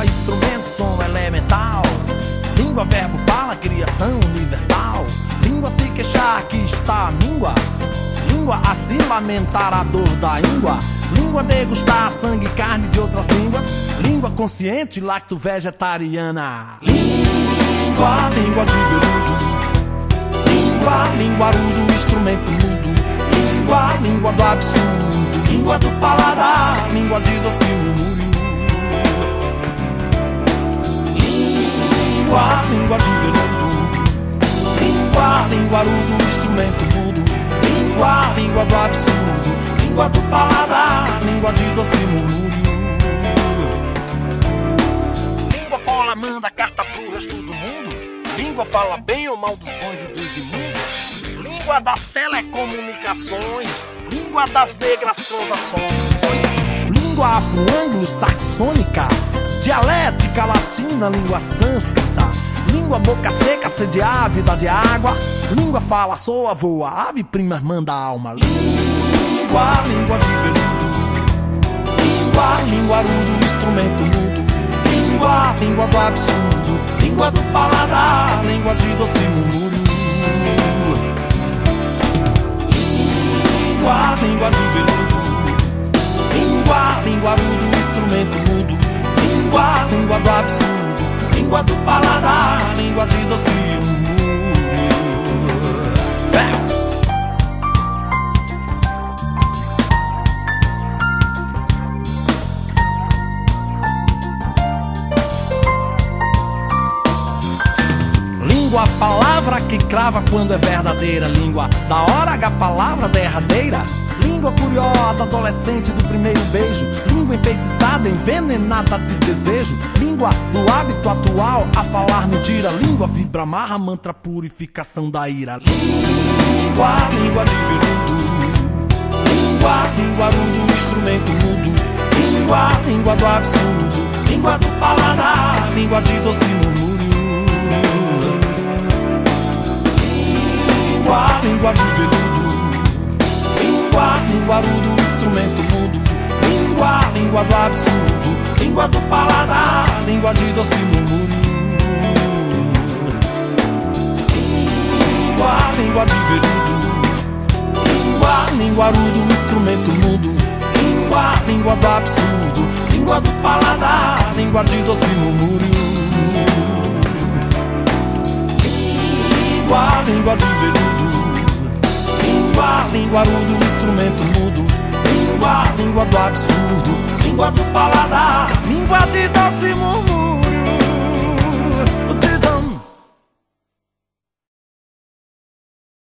Língua, instrumento, som elemental. Língua, verbo, fala, criação universal. Língua, se queixar que está a míngua. Língua, a se lamentar a dor da íngua. Língua, degustar sangue e carne de outras línguas. Língua, consciente, lacto-vegetariana. Língua, língua de veludo. Língua, linguarudo, instrumento mudo. Língua, língua do absurdo. Língua do paladar, língua de doce murmúrio. Língua, língua de veludo. Língua, linguarudo, instrumento mudo. Língua, língua do absurdo. Língua do paladar, língua de doce murmúrio. Língua cola, manda carta pro resto do mundo. Língua fala bem ou mal dos bons e dos imundos. Língua das telecomunicações. Língua das negras transações. Língua afro-anglo-saxônica. Dialética latina, língua sânscrita. Língua boca seca, sede ávida de água. Língua fala, soa, voa, ave prima, irmã da alma. Língua, língua de veludo. Língua, linguarudo, instrumento mudo. Língua, língua do absurdo. Língua do paladar, língua de doce murmúrio. Língua, língua de veludo. Língua, linguarudo, instrumento mudo. Língua, língua do absurdo. Língua do paladar, língua de doce Língua, palavra que crava quando é verdadeira. Língua, da hora a palavra derradeira. Língua curiosa, adolescente do primeiro beijo. Língua enfeitiçada, envenenada de desejo. Língua do hábito atual, a falar dira. Língua fibra amarra, mantra purificação da ira. Língua, língua de veludo. Língua, língua do instrumento mudo. Língua, língua do absurdo. Língua do paladar, língua de doce murmúrio. Língua, língua de veludo. Língua, linguarudo, instrumento mudo. Língua, língua do absurdo. Língua do paladar, língua de doce murmúrio. Língua, língua de veludo. Língua, linguarudo, instrumento mudo. Língua, língua do absurdo. Língua do paladar, língua de doce murmúrio. Língua, língua de veludo. Língua, linguarudo, instrumento mudo. Língua, língua do absurdo. Língua do paladar, língua de doce murmúrio.